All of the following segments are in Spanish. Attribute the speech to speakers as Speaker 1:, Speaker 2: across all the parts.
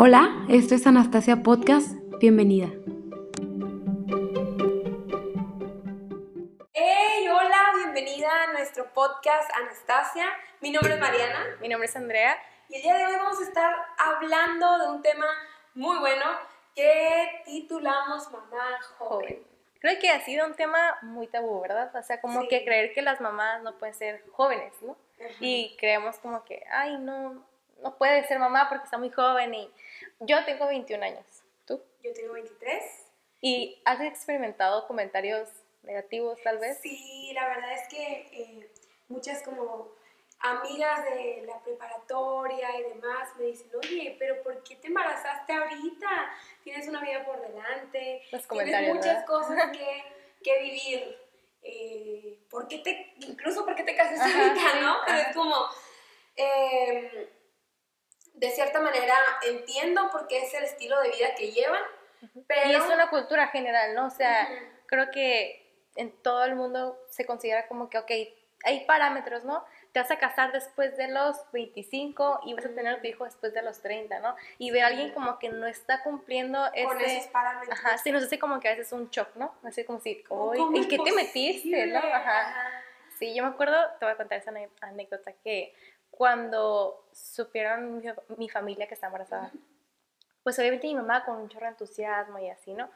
Speaker 1: Hola, esto es Anastasia Podcast. Bienvenida.
Speaker 2: Hey, hola, bienvenida a nuestro podcast Anastasia. Mi nombre es Mariana.
Speaker 3: Mi nombre es Andrea.
Speaker 2: Y el día de hoy vamos a estar hablando de un tema muy bueno que titulamos Mamá Joven.
Speaker 3: Creo que ha sido un tema muy tabú, ¿verdad? O sea, como
Speaker 2: Sí.
Speaker 3: que creer que las mamás no pueden ser jóvenes, ¿no? Y creemos como que, ay, no, no puede ser mamá porque está muy joven y yo tengo 21 años, ¿tú?
Speaker 2: Yo tengo 23.
Speaker 3: ¿Y has experimentado comentarios negativos tal vez?
Speaker 2: Sí, la verdad es que eh, muchas como amigas de la preparatoria y demás me dicen, oye, pero ¿por qué te embarazaste ahorita? Tienes una vida por delante,
Speaker 3: Los
Speaker 2: tienes muchas
Speaker 3: ¿verdad?
Speaker 2: cosas que, que vivir. Eh, ¿por qué te, incluso por qué te casaste ahorita, no? Pero es como, eh, de cierta manera entiendo por qué es el estilo de vida que llevan, pero...
Speaker 3: Y es una cultura general, ¿no? O sea, creo que en todo el mundo se considera como que, ok, hay parámetros, ¿no? Te vas a casar después de los 25 y vas a tener a tu hijo después de los 30, ¿no? Y ver a alguien como que no está cumpliendo
Speaker 2: con
Speaker 3: ese...
Speaker 2: esos parámetros.
Speaker 3: Ajá, sí, nos hace como que a veces un shock, ¿no? Así como si,
Speaker 2: Como,
Speaker 3: "Uy,
Speaker 2: ¿cómo
Speaker 3: ¿en qué te metiste, no? Ajá. Sí, yo me acuerdo, te voy a contar esa anécdota, que cuando supieron mi, mi familia que está embarazada, pues obviamente mi mamá con un chorro de entusiasmo y así, ¿no?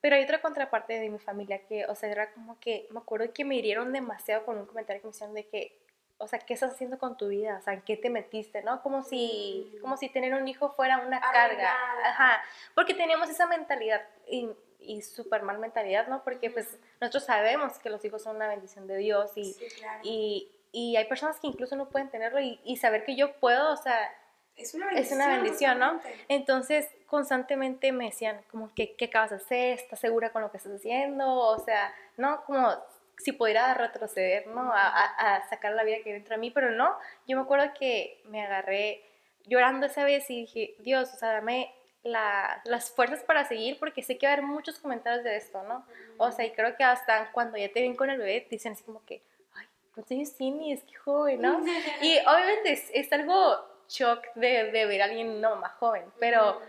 Speaker 3: Pero hay otra contraparte de mi familia que, o sea, era como que, me acuerdo que me hirieron demasiado con un comentario que me hicieron de que, o sea, ¿qué estás haciendo con tu vida? O sea, ¿en qué te metiste, no? Como si,
Speaker 2: Mm.
Speaker 3: como si tener un hijo fuera una carga. Ajá, porque teníamos esa mentalidad y, y súper mal mentalidad, ¿no? Porque pues nosotros sabemos que los hijos son una bendición de Dios y,
Speaker 2: Sí, claro.
Speaker 3: y, y hay personas que incluso no pueden tenerlo y, y saber que yo puedo, o sea,
Speaker 2: es una
Speaker 3: es una bendición, ¿no? entonces constantemente me decían como que, ¿qué acabas de hacer? ¿Estás segura con lo que estás haciendo? O sea, ¿no? Como si pudiera retroceder, ¿no? A, a- a sacar la vida que hay dentro de mí, pero no, yo me acuerdo que me agarré llorando esa vez y dije, Dios, o sea, dame la- las fuerzas para seguir porque sé que va a haber muchos comentarios de esto, ¿no? O sea, y creo que hasta cuando ya te ven con el bebé, dicen así como que, ¿cuántos años tienes? Qué joven, ¿no? Y obviamente es, es algo shock de, de ver a alguien no más joven, pero,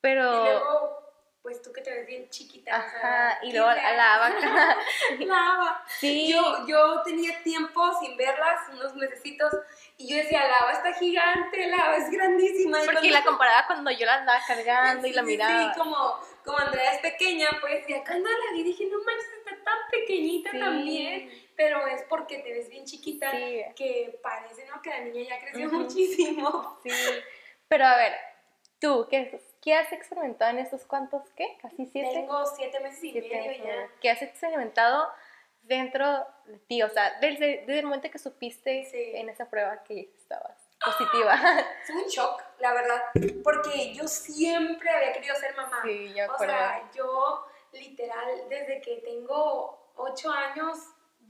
Speaker 3: pero,
Speaker 2: Y luego, pues tú que te ves bien chiquita. o sea,
Speaker 3: ajá, y luego
Speaker 2: real.
Speaker 3: la vaca,
Speaker 2: La Ava.
Speaker 3: sí,
Speaker 2: Yo, yo tenía tiempo sin verlas, unos mesecitos, y yo decía, la Ava está gigante, la Ava es grandísima.
Speaker 3: Porque
Speaker 2: cuando-
Speaker 3: la comparaba cuando yo la andaba cargando y la
Speaker 2: Sí, sí,
Speaker 3: miraba.
Speaker 2: Sí, como, como Andrea es pequeña, pues, y acá la vi dije, no manches, está tan pequeñita
Speaker 3: Sí.
Speaker 2: también. Pero es porque te ves bien chiquita,
Speaker 3: Sí.
Speaker 2: que parece, ¿no? Que la niña ya creció muchísimo.
Speaker 3: Sí, pero a ver, tú, ¿qué, qué has experimentado en estos cuantos, qué? Casi siete,
Speaker 2: Tengo siete meses y
Speaker 3: siete
Speaker 2: medio ya.
Speaker 3: ¿Qué has experimentado dentro de ti? O sea, desde, desde el momento que supiste
Speaker 2: Sí.
Speaker 3: en esa prueba que estabas positiva.
Speaker 2: Fue un shock, la verdad, porque yo siempre había querido ser mamá.
Speaker 3: Sí, yo
Speaker 2: o
Speaker 3: acuerdo.
Speaker 2: sea, yo literal, desde que tengo ocho años,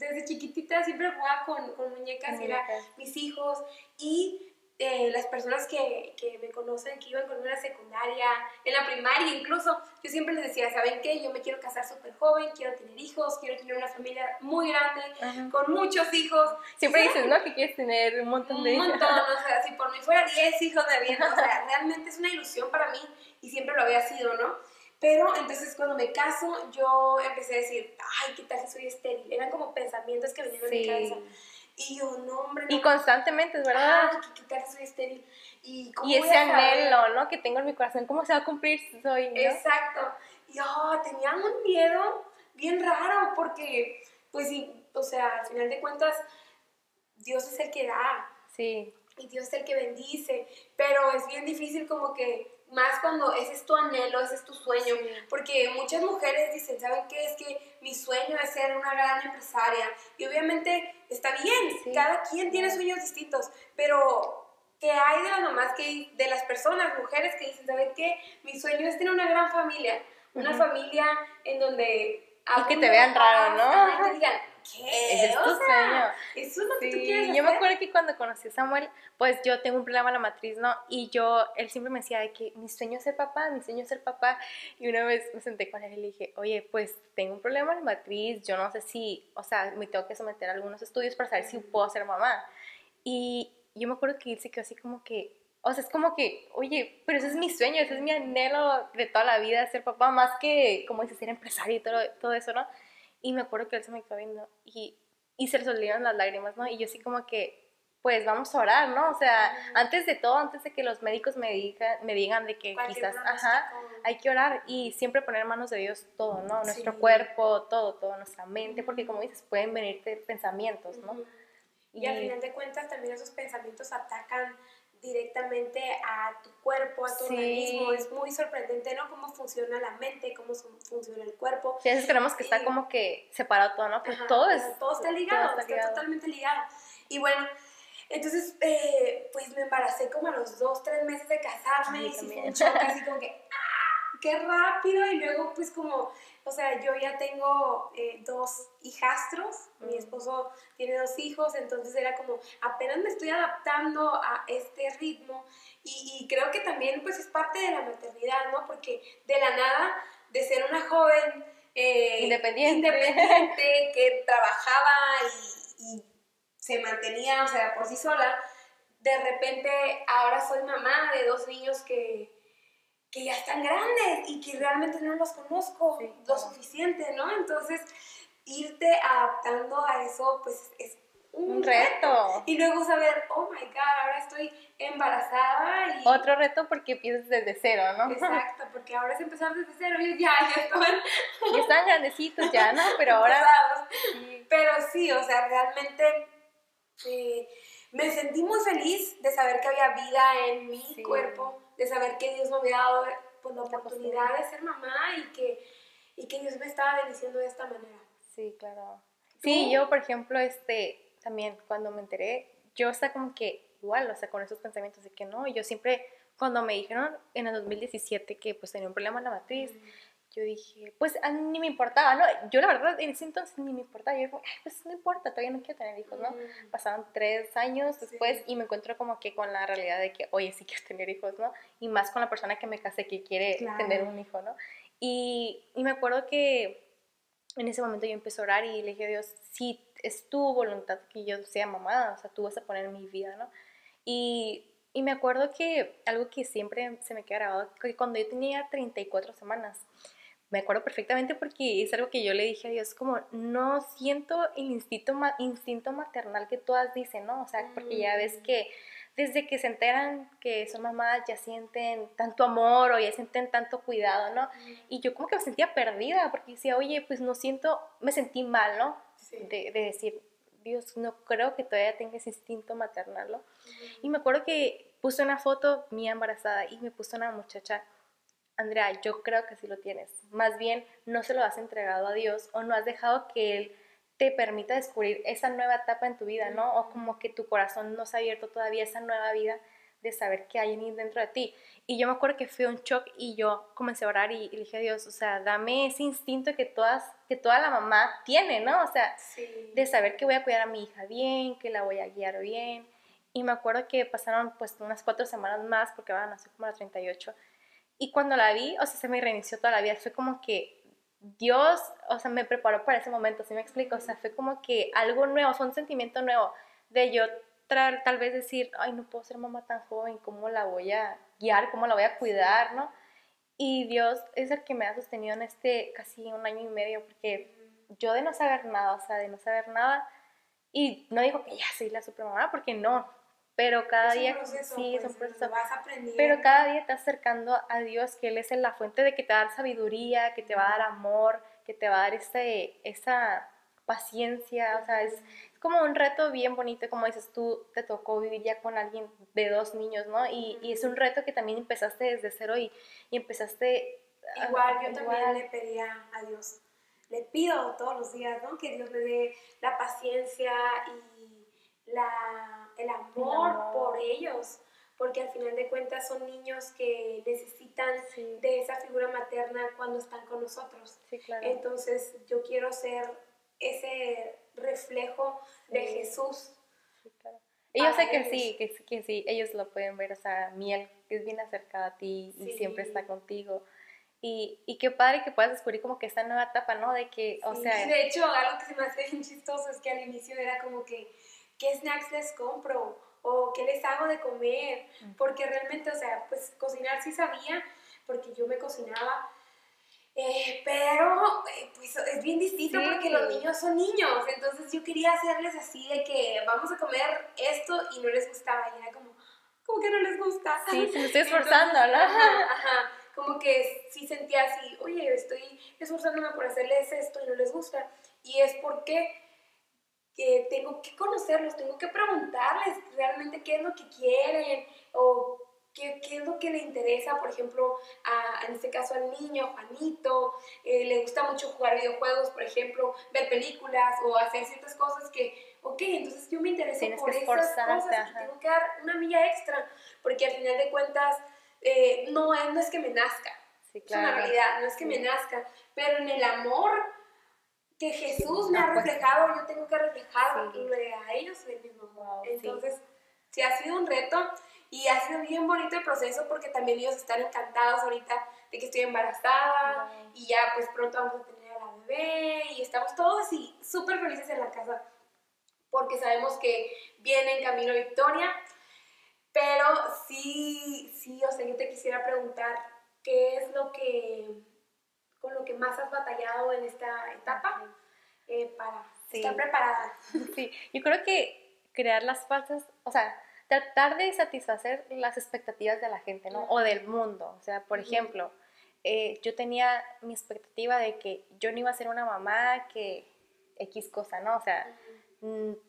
Speaker 2: desde chiquitita siempre jugaba con, con muñecas, y era
Speaker 3: muñecas.
Speaker 2: mis hijos y eh, las personas que, que me conocen, que iban conmigo en la secundaria, en la primaria incluso, yo siempre les decía, ¿saben qué? Yo me quiero casar súper joven, quiero tener hijos, quiero tener una familia muy grande,
Speaker 3: Ajá.
Speaker 2: con muchos hijos.
Speaker 3: Siempre dices, ¿no? Que quieres tener un montón de
Speaker 2: un montón, o sea, si por mí fuera 10 hijos de bien, o sea, realmente es una ilusión para mí y siempre lo había sido, ¿no? Pero entonces cuando me caso, yo empecé a decir, ay, ¿qué tal si soy estéril? Eran como pensamientos que venían en mi
Speaker 3: Sí.
Speaker 2: cabeza. Y yo, no, hombre, no.
Speaker 3: Y constantemente, es verdad.
Speaker 2: Ay, ¿qué, qué tal si soy estéril? ¿Y, cómo
Speaker 3: y
Speaker 2: voy
Speaker 3: ese anhelo, ¿no? Que tengo en mi corazón, ¿cómo se va a cumplir si soy, no?
Speaker 2: Exacto. Y yo tenía un miedo bien raro porque, pues sí, o sea, al final de cuentas, Dios es el que da.
Speaker 3: Sí,
Speaker 2: y Dios es el que bendice, pero es bien difícil como que más cuando ese es tu anhelo, ese es tu sueño,
Speaker 3: Sí.
Speaker 2: porque muchas mujeres dicen, ¿saben qué? Es que mi sueño es ser una gran empresaria y obviamente está bien,
Speaker 3: Sí.
Speaker 2: cada quien tiene sueños distintos, pero ¿qué hay de las mamás, que, de las personas, mujeres que dicen, ¿saben qué? Mi sueño es tener una gran familia, una familia en donde...
Speaker 3: Y que te vean raro, ¿no?
Speaker 2: te digan, ¿qué?
Speaker 3: ese es tu
Speaker 2: O sea,
Speaker 3: sueño.
Speaker 2: Eso es lo que tú
Speaker 3: Sí,
Speaker 2: quieres
Speaker 3: yo me
Speaker 2: hacer.
Speaker 3: acuerdo que cuando conocí a Samuel, pues yo tengo un problema en la matriz, ¿no? Y yo, él siempre me decía de que mi sueño es ser papá, mi sueño es ser papá. Y una vez me senté con él y le dije, oye, pues tengo un problema en la matriz, yo no sé si, o sea, me tengo que someter a algunos estudios para saber si puedo ser mamá. Y yo me acuerdo que él se quedó así como que, o sea, es como que, oye, pero ese es mi sueño, ese es mi anhelo de toda la vida, ser papá, más que, como dices, ser empresario y todo, todo eso, ¿no? Y me acuerdo que él se me quedó viendo y, y se le salieron las lágrimas, ¿no? Y yo así como que, pues vamos a orar, ¿no? O sea, antes de todo, antes de que los médicos me, digan, me digan de que quizás, ajá, hay que orar y siempre poner manos de Dios todo, ¿no? Nuestro cuerpo, todo, todo, nuestra mente, porque como dices, pueden venirte pensamientos, ¿no?
Speaker 2: Y, y al final de cuentas también esos pensamientos atacan directamente a tu cuerpo, a tu organismo. Es muy sorprendente, ¿no? Cómo funciona la mente, cómo funciona el cuerpo.
Speaker 3: Sí, a veces creemos que está como que separado todo, ¿no? Pero todo es...
Speaker 2: Todo está ligado, está, totalmente ligado. Y bueno, entonces, eh, pues me embaracé como a los dos, tres meses de casarme y sí fue un así como que. ¡Qué rápido! Y luego, pues como o sea, yo ya tengo eh, dos hijastros, mi esposo tiene dos hijos, entonces era como, apenas me estoy adaptando a este ritmo y, creo que también pues es parte de la maternidad, ¿no? Porque de la nada, de ser una joven
Speaker 3: eh, independiente.
Speaker 2: independiente que trabajaba y, y se mantenía, o sea, por sí sola, de repente ahora soy mamá de dos niños que que ya están grandes y que realmente no los conozco lo suficiente, ¿no? Entonces, irte adaptando a eso, pues es un, reto. Y luego saber, oh my God, ahora estoy embarazada. Y...
Speaker 3: Otro reto porque empiezas desde cero, ¿no?
Speaker 2: Exacto, porque ahora es empezar desde cero. y ya, ya estaban.
Speaker 3: ya están grandecitos ya, ¿no? Pero ahora.
Speaker 2: Pero sí, o sea, realmente. Eh, me sentí muy feliz de saber que había vida en mi cuerpo, de saber que Dios me había dado pues, la oportunidad de ser mamá y que, y que Dios me estaba bendiciendo de esta manera.
Speaker 3: Sí, claro. Sí, yo, por ejemplo, este, también cuando me enteré, yo estaba como que igual, o sea, con esos pensamientos de que no, yo siempre, cuando me dijeron en el 2017 que pues tenía un problema en la matriz, yo dije, pues a mí ni me importaba, ¿no? Yo la verdad en ese entonces ni me importaba, yo dije, pues no importa, todavía no quiero tener hijos, ¿no? Pasaron tres años después y me encuentro como que con la realidad de que, oye, sí quiero tener hijos, ¿no? Y más con la persona que me casé que quiere tener un hijo, ¿no? Y, y, me acuerdo que en ese momento yo empecé a orar y le dije a Dios, si es tu voluntad que yo sea mamá, o sea, tú vas a poner mi vida, ¿no? Y y me acuerdo que algo que siempre se me queda grabado, que cuando yo tenía 34 semanas, me acuerdo perfectamente porque es algo que yo le dije a Dios, como no siento el instinto, instinto maternal que todas dicen, ¿no? O sea, porque ya ves mm. que desde que se enteran que son mamás ya sienten tanto amor o ya sienten tanto cuidado, ¿no? Mm. Y yo como que me sentía perdida porque decía, oye, pues no siento, me sentí mal, ¿no? De, decir, Dios, no creo que todavía tenga ese instinto maternal, ¿no? Y me acuerdo que puse una foto mía embarazada y me puso una muchacha Andrea, yo creo que sí lo tienes. Más bien, no se lo has entregado a Dios o no has dejado que Él te permita descubrir esa nueva etapa en tu vida, ¿no? O como que tu corazón no se ha abierto todavía esa nueva vida de saber que hay dentro de ti. Y yo me acuerdo que fue un shock y yo comencé a orar y, dije a Dios, o sea, dame ese instinto que, todas, que toda la mamá tiene, ¿no? O sea, de saber que voy a cuidar a mi hija bien, que la voy a guiar bien. Y me acuerdo que pasaron pues unas cuatro semanas más, porque van a ser como las 38, y cuando la vi, o sea, se me reinició toda la vida. Fue como que Dios, o sea, me preparó para ese momento, ¿sí me explico? O sea, fue como que algo nuevo, fue un sentimiento nuevo de yo tal vez decir, ay, no puedo ser mamá tan joven, ¿cómo la voy a guiar? ¿Cómo la voy a cuidar? ¿no? Y Dios es el que me ha sostenido en este casi un año y medio, porque yo de no saber nada, o sea, de no saber nada, y no digo que ya soy la supermamá, porque no, pero cada día sí es un pues, proceso pero cada día te acercando a Dios que él es la fuente de que te va a dar sabiduría que te va a dar amor que te va a dar ese, esa paciencia. O sea es, como un reto bien bonito como dices tú te tocó vivir ya con alguien de dos niños no y, y es un reto que también empezaste desde cero y, y empezaste
Speaker 2: igual yo también le pedía a Dios. Le pido todos los días no que Dios me dé la paciencia y la el amor, por ellos, porque al final de cuentas son niños que necesitan de esa figura materna cuando están con nosotros. Entonces yo quiero ser ese reflejo de Jesús.
Speaker 3: Y yo sé que sí, que, que, sí, ellos lo pueden ver, o sea, Miel es bien acercada a ti y siempre está contigo. Y, y, qué padre que puedas descubrir como que esta nueva etapa, ¿no? De que, o sea...
Speaker 2: de hecho, algo que se me hace bien chistoso es que al inicio era como que ¿qué snacks les compro? ¿O qué les hago de comer? Porque realmente, o sea, pues cocinar sí sabía, porque yo me cocinaba, eh, pero eh, pues es bien distinto porque los niños son niños, entonces yo quería hacerles así de que vamos a comer esto y no les gustaba, y era como, ¿cómo que no les gusta?
Speaker 3: Sí, se me estoy esforzando, ¿no?
Speaker 2: Ajá, ajá, como que sí sentía así, oye, estoy esforzándome por hacerles esto y no les gusta, y es porque que tengo que conocerlos, tengo que preguntarles realmente qué es lo que quieren o qué, qué es lo que le interesa, por ejemplo, a, en este caso al niño, Juanito, eh, le gusta mucho jugar videojuegos, por ejemplo, ver películas o hacer ciertas cosas que, ok, entonces yo me intereso por esas cosas y tengo que dar una milla extra, porque al final de cuentas eh, no, es, no es que me nazca, es una realidad, no es que me nazca, pero en el amor que Jesús me ha pues, reflejado, yo tengo que reflejar a ellos modo. Entonces, sí. ha sido un reto y ha sido bien bonito el proceso porque también ellos están encantados ahorita de que estoy embarazada y ya pues pronto vamos a tener a la bebé y estamos todos así súper felices en la casa porque sabemos que viene en camino Victoria. Pero sí, sí, o sea, yo te quisiera preguntar, ¿qué es lo que con lo que más has batallado en esta etapa eh, para estar preparada.
Speaker 3: Sí, yo creo que crear las falsas, o sea, tratar de satisfacer las expectativas de la gente, ¿no? O del mundo. O sea, por ejemplo, eh, yo tenía mi expectativa de que yo no iba a ser una mamá que X cosa, ¿no? O sea,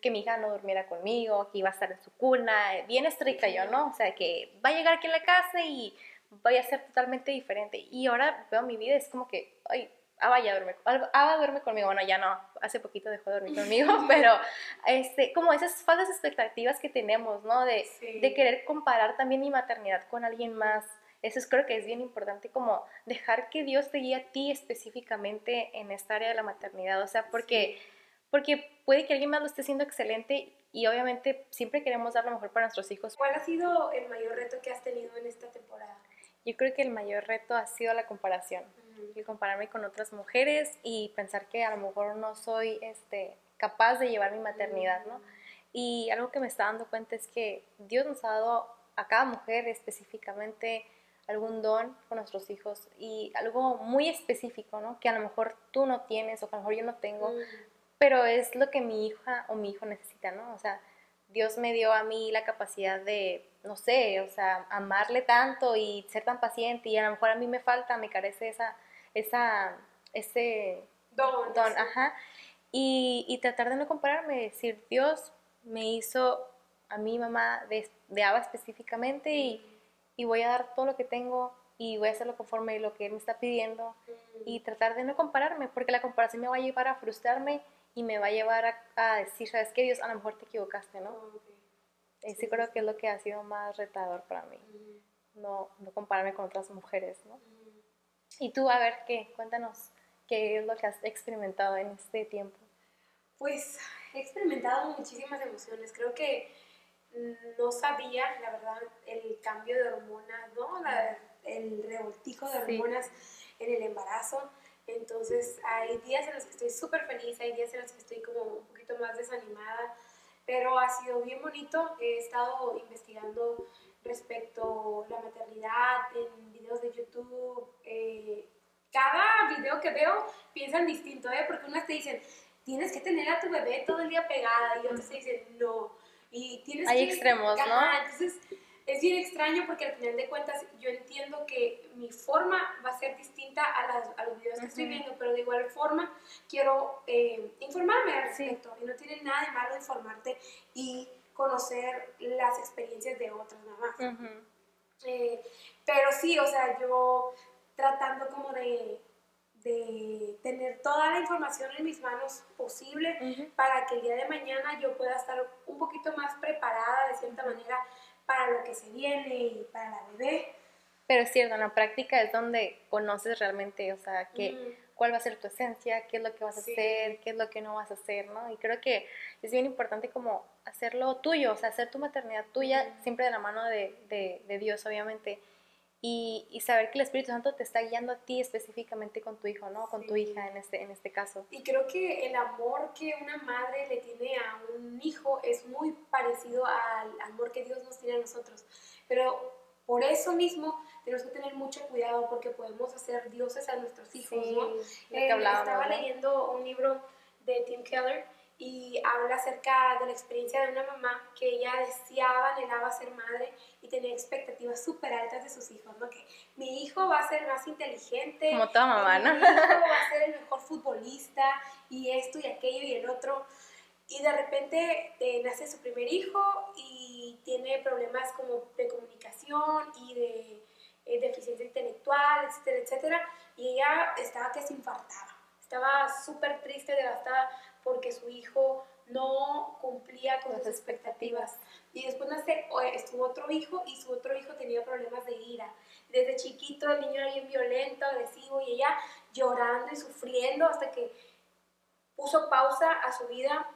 Speaker 3: que mi hija no durmiera conmigo, que iba a estar en su cuna, bien estricta yo, ¿no? O sea, que va a llegar aquí a la casa y vaya a ser totalmente diferente. Y ahora veo mi vida, es como que, ay, Ava ya duerme, Ava duerme conmigo, bueno, ya no, hace poquito dejó de dormir conmigo, pero este, como esas falsas expectativas que tenemos, ¿no? De, de querer comparar también mi maternidad con alguien más. Eso es, creo que es bien importante, como dejar que Dios te guíe a ti específicamente en esta área de la maternidad, o sea, porque, porque puede que alguien más lo esté haciendo excelente y obviamente siempre queremos dar lo mejor para nuestros hijos.
Speaker 2: ¿Cuál ha sido el mayor reto que has tenido en esta temporada?
Speaker 3: Yo creo que el mayor reto ha sido la comparación, el compararme con otras mujeres y pensar que a lo mejor no soy este, capaz de llevar mi maternidad, ¿no? Y algo que me está dando cuenta es que Dios nos ha dado a cada mujer específicamente algún don con nuestros hijos y algo muy específico, ¿no? Que a lo mejor tú no tienes o que a lo mejor yo no tengo, pero es lo que mi hija o mi hijo necesita, ¿no? O sea, Dios me dio a mí la capacidad de, no sé, o sea, amarle tanto y ser tan paciente y a lo mejor a mí me falta, me carece esa, esa, ese
Speaker 2: don,
Speaker 3: don ajá. Y, y, tratar de no compararme, decir, Dios me hizo a mi mamá de, de Ava específicamente y, y, voy a dar todo lo que tengo y voy a hacerlo conforme a lo que Él me está pidiendo y tratar de no compararme, porque la comparación me va a llevar a frustrarme y me va a llevar a, decir, ¿sabes qué, Dios? A lo mejor te equivocaste, ¿no? Sí creo que es lo que ha sido más retador para mí, no, no compararme con otras mujeres, ¿no? Y tú, a ver, ¿qué? Cuéntanos, ¿qué es lo que has experimentado en este tiempo?
Speaker 2: Pues he experimentado muchísimas emociones, creo que no sabía, la verdad, el cambio de hormonas, ¿no? el revoltijo de hormonas en el embarazo entonces hay días en los que estoy súper feliz, hay días en los que estoy como un poquito más desanimada, pero ha sido bien bonito. He estado investigando respecto a la maternidad en videos de YouTube. Eh, cada video que veo piensan distinto, ¿eh? porque unas te dicen, tienes que tener a tu bebé todo el día pegada y otras te dicen, no. Y tienes
Speaker 3: Hay extremos, ¿no?
Speaker 2: Entonces es bien extraño porque al final de cuentas yo entiendo que mi forma va a ser distinta a, los videos que estoy viendo, pero de igual forma quiero eh, informarme al respecto y no tiene nada de malo informarte y conocer las experiencias de otras mamás. Eh, pero sí, o sea, yo tratando como de, de tener toda la información en mis manos posible para que el día de mañana yo pueda estar un poquito más preparada de cierta manera para lo que se viene y para la bebé.
Speaker 3: Pero es cierto, en la práctica es donde conoces realmente, o sea, que, cuál va a ser tu esencia, qué es lo que vas a hacer, qué es lo que no vas a hacer, ¿no? Y creo que es bien importante como hacerlo tuyo, o sea, hacer tu maternidad tuya, siempre de la mano de, de, Dios, obviamente. Y, y, saber que el Espíritu Santo te está guiando a ti específicamente con tu hijo, ¿no? Con tu hija en este, en este caso.
Speaker 2: Y creo que el amor que una madre le tiene a un hijo es muy parecido al amor que Dios nos tiene a nosotros. Pero por eso mismo tenemos que tener mucho cuidado porque podemos hacer dioses a nuestros hijos, ¿no? Eh, estaba leyendo un libro de Tim Keller y habla acerca de la experiencia de una mamá que ella deseaba, anhelaba ser madre y tenía expectativas súper altas de sus hijos, ¿no? Que mi hijo va a ser más inteligente.
Speaker 3: Como toda mamá, ¿no?
Speaker 2: Mi hijo va a ser el mejor futbolista y esto y aquello y el otro. Y de repente eh, nace su primer hijo y tiene problemas como de comunicación y de eh, deficiencia intelectual, etcétera, etcétera. Y ella estaba que se infartaba. Estaba súper triste, devastada porque su hijo no cumplía con sus expectativas. Y después nace, estuvo otro hijo y su otro hijo tenía problemas de ira. Desde chiquito el niño era bien violento, agresivo y ella llorando y sufriendo hasta que puso pausa a su vida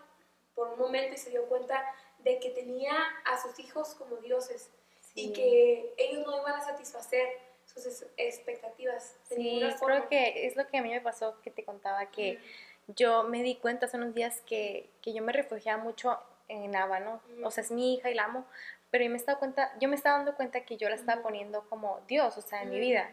Speaker 2: por un momento y se dio cuenta de que tenía a sus hijos como dioses y que ellos no iban a satisfacer sus expectativas.
Speaker 3: sí, creo que es lo que a mí me pasó que te contaba que yo me di cuenta hace unos días que, que yo me refugiaba mucho en Ava, ¿no? O sea, es mi hija y la amo, pero yo me, estaba cuenta, yo me estaba dando cuenta que yo la estaba poniendo como Dios, o sea, en mi vida.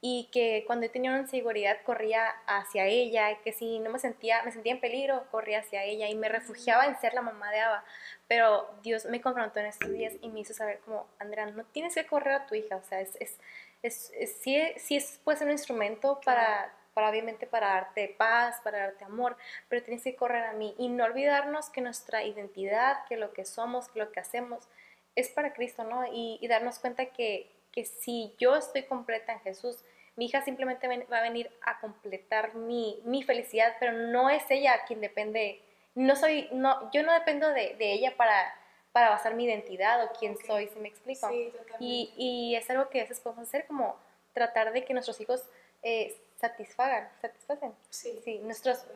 Speaker 3: Y que cuando yo tenía una inseguridad corría hacia ella, que si no me sentía, me sentía en peligro, corría hacia ella y me refugiaba en ser la mamá de Ava. Pero Dios me confrontó en estos días y me hizo saber como, Andrea, no tienes que correr a tu hija, o sea, es, es, es, sí, sí es, puede ser un instrumento para para obviamente para darte paz, para darte amor, pero tienes que correr a mí y no olvidarnos que nuestra identidad, que lo que somos, que lo que hacemos es para Cristo, ¿no? Y, darnos cuenta que, que si yo estoy completa en Jesús, mi hija simplemente va a venir a completar mi, mi, felicidad, pero no es ella quien depende, no soy, no, yo no dependo de, de ella para, para basar mi identidad o quién soy, si me explico.
Speaker 2: Sí,
Speaker 3: y, y, es algo que a veces podemos hacer como tratar de que nuestros hijos eh, satisfagan, satisfacen.
Speaker 2: Sí.
Speaker 3: Sí, nuestros,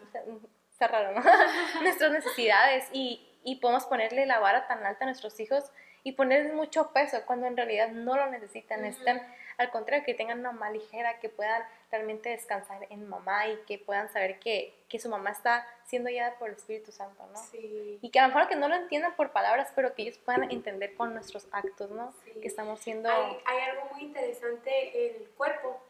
Speaker 3: está raro, ¿no? nuestras necesidades y, y podemos ponerle la vara tan alta a nuestros hijos y ponerles mucho peso cuando en realidad no lo necesitan, necesitan al contrario que tengan una mamá ligera, que puedan realmente descansar en mamá y que puedan saber que, que su mamá está siendo guiada por el Espíritu Santo, ¿no?
Speaker 2: Sí.
Speaker 3: Y que a lo mejor que no lo entiendan por palabras, pero que ellos puedan entender con nuestros actos, ¿no? Que estamos siendo...
Speaker 2: Hay, hay algo muy interesante en el cuerpo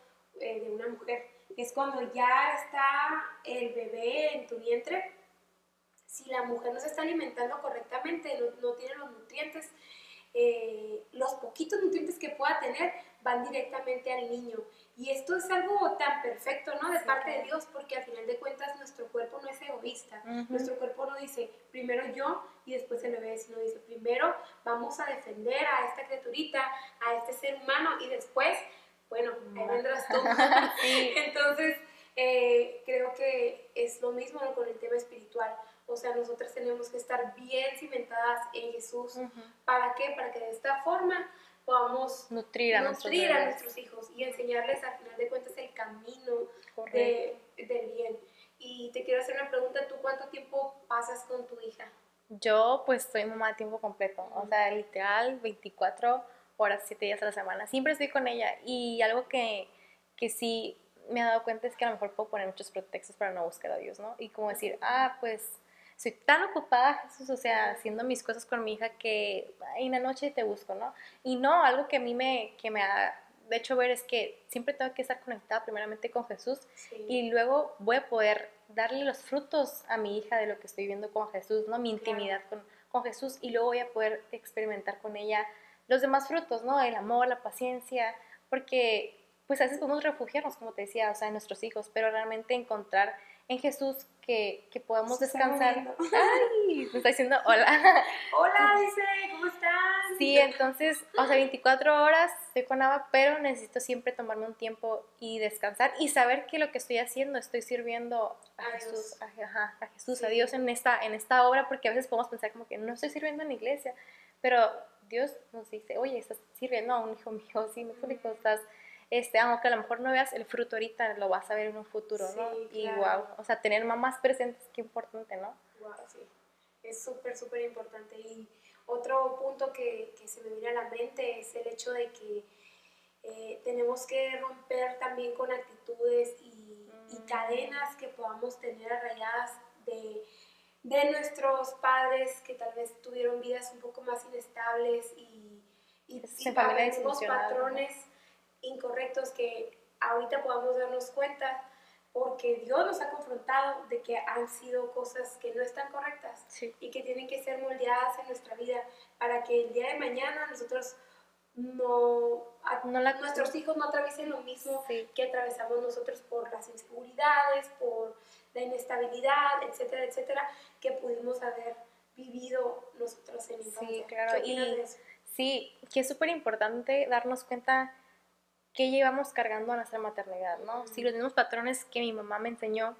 Speaker 2: eh, de una mujer es cuando ya está el bebé en tu vientre, si la mujer no se está alimentando correctamente, no, tiene los nutrientes, eh, los poquitos nutrientes que pueda tener van directamente al niño. Y esto es algo tan perfecto, ¿no? De parte de Dios, porque al final de cuentas nuestro cuerpo no es egoísta. Nuestro cuerpo no dice primero yo y después el bebé, sino dice primero vamos a defender a esta criaturita, a este ser humano y después bueno, ahí vendrás tú. Entonces, eh, creo que es lo mismo con el tema espiritual. O sea, nosotras tenemos que estar bien cimentadas en Jesús. ¿Para qué? Para que de esta forma podamos
Speaker 3: nutrir a,
Speaker 2: nutrir a nuestros hijos y enseñarles al final de cuentas el camino de, del bien. Y te quiero hacer una pregunta, ¿tú cuánto tiempo pasas con tu hija?
Speaker 3: Yo pues soy mamá de tiempo completo, o sea, literal 24 horas, siete días a la semana. Siempre estoy con ella y algo que, que sí me he dado cuenta es que a lo mejor puedo poner muchos pretextos para no buscar a Dios, ¿no? Y como decir, ah, pues soy tan ocupada, Jesús, o sea, haciendo mis cosas con mi hija que en la noche te busco, ¿no? Y no, algo que a mí me, que me ha de hecho ver es que siempre tengo que estar conectada primeramente con Jesús y luego voy a poder darle los frutos a mi hija de lo que estoy viendo con Jesús, ¿no? Mi intimidad con, con Jesús y luego voy a poder experimentar con ella los demás frutos, ¿no? El amor, la paciencia, porque pues a veces podemos refugiarnos, como te decía, o sea, en nuestros hijos, pero realmente encontrar en Jesús que, que podamos descansar. ¡Ay! Me está diciendo hola.
Speaker 2: Hola, dice, ¿cómo estás?
Speaker 3: Sí, entonces, o sea, 24 horas estoy con Ava, pero necesito siempre tomarme un tiempo y descansar y saber que lo que estoy haciendo estoy sirviendo a, Jesús, a, a, Jesús, a Dios en esta, en esta obra, porque a veces podemos pensar como que no estoy sirviendo en la iglesia, pero Dios nos dice, oye, estás sirviendo a un hijo mío, sí, me explico, estás, este, aunque a lo mejor no veas el fruto ahorita, lo vas a ver en un futuro, ¿no? Y wow, o sea, tener mamás presentes, qué importante, ¿no?
Speaker 2: Wow, sí, es súper, súper importante. Y otro punto que, que, se me viene a la mente es el hecho de que eh, tenemos que romper también con actitudes y, y
Speaker 3: Mm.
Speaker 2: cadenas que podamos tener arraigadas de, de nuestros padres que tal vez tuvieron vidas un poco más inestables y, y, y patrones incorrectos que ahorita podamos darnos cuenta porque Dios nos ha confrontado de que han sido cosas que no están correctas
Speaker 3: Sí.
Speaker 2: y que tienen que ser moldeadas en nuestra vida para que el día de mañana nosotros no, a-
Speaker 3: No la-
Speaker 2: nuestros hijos no atraviesen lo mismo
Speaker 3: Sí.
Speaker 2: que atravesamos nosotros por las inseguridades, por la inestabilidad, etcétera, etcétera, que pudimos haber vivido nosotros en infancia.
Speaker 3: claro,
Speaker 2: ¿Qué opinas
Speaker 3: y-? Sí, que es súper importante darnos cuenta que llevamos cargando a nuestra maternidad, ¿no? Si los mismos patrones que mi mamá me enseñó,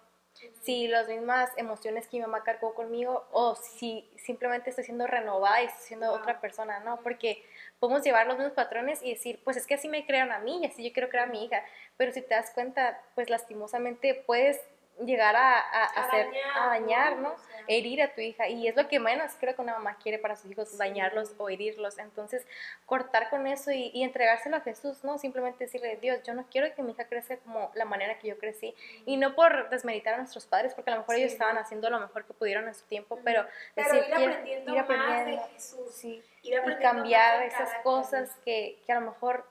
Speaker 3: si las mismas emociones que mi mamá cargó conmigo, o si simplemente estoy siendo renovada y estoy siendo
Speaker 2: Wow.
Speaker 3: otra persona, ¿no? Porque podemos llevar los mismos patrones y decir, pues es que así me crearon a mí y así yo quiero crear a mi hija, pero si te das cuenta, pues lastimosamente puedes llegar a, a, a hacer-
Speaker 2: dañar,
Speaker 3: a dañar,
Speaker 2: ¿no? sea,
Speaker 3: herir a tu hija y es lo que menos creo que una mamá quiere para sus hijos,
Speaker 2: Sí.
Speaker 3: dañarlos o herirlos. Entonces, cortar con eso y, y entregárselo a Jesús, ¿no? Simplemente decirle, Dios, yo no quiero que mi hija crezca como la manera que yo crecí. Y no por desmeritar a nuestros padres, porque a lo mejor ellos estaban haciendo lo mejor que pudieron en su tiempo, pero,
Speaker 2: Pero
Speaker 3: decir,
Speaker 2: ir aprendiendo,
Speaker 3: ir
Speaker 2: más
Speaker 3: aprendiendo,
Speaker 2: de Jesús.
Speaker 3: sí,
Speaker 2: ir
Speaker 3: y
Speaker 2: aprendiendo
Speaker 3: cambiar
Speaker 2: más del
Speaker 3: esas cosas que, que a lo mejor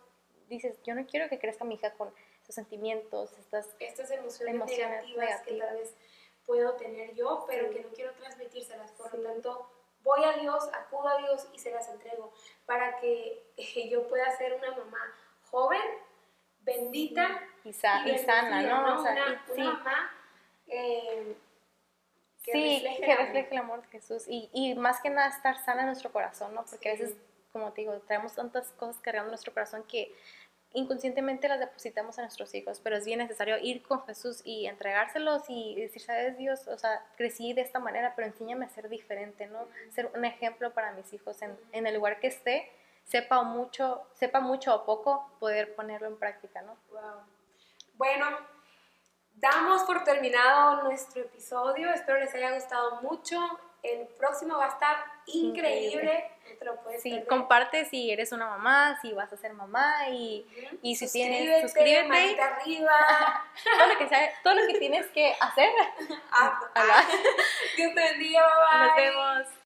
Speaker 3: dices, yo no quiero que crezca mi hija con sentimientos, estas
Speaker 2: estas emociones,
Speaker 3: Emociones
Speaker 2: negativas, que tal vez puedo tener yo, pero
Speaker 3: Sí.
Speaker 2: que no quiero transmitírselas. Por
Speaker 3: Sí.
Speaker 2: lo tanto, voy a Dios, acudo a Dios y se las entrego para que yo pueda ser una mamá joven, bendita
Speaker 3: y, sa- y sana, ¿no? O sea,
Speaker 2: una, mamá eh, que
Speaker 3: sí,
Speaker 2: refleje
Speaker 3: que
Speaker 2: el amor.
Speaker 3: refleje el amor de Jesús y, y más que nada estar sana en nuestro corazón, ¿no? Porque a veces, como te digo, traemos tantas cosas cargando en nuestro corazón que inconscientemente las depositamos a nuestros hijos, pero es bien necesario ir con Jesús y entregárselos y decir, sabes Dios, o sea, crecí de esta manera, pero enséñame a ser diferente, ¿no? Ser un ejemplo para mis hijos en, en el lugar que esté, sepa mucho, sepa mucho o poco, poder ponerlo en práctica, ¿no?
Speaker 2: Wow. Bueno, damos por terminado nuestro episodio. Espero les haya gustado mucho. El próximo va a estar increíble. Lo
Speaker 3: Sí, comparte si eres una mamá, si vas a ser mamá y, y si
Speaker 2: Suscríbete,
Speaker 3: tienes, suscríbete.
Speaker 2: manita arriba.
Speaker 3: todo lo que sea- todo lo que tienes que hacer.
Speaker 2: Ah. Dios te bendiga, bye bye.
Speaker 3: Nos vemos.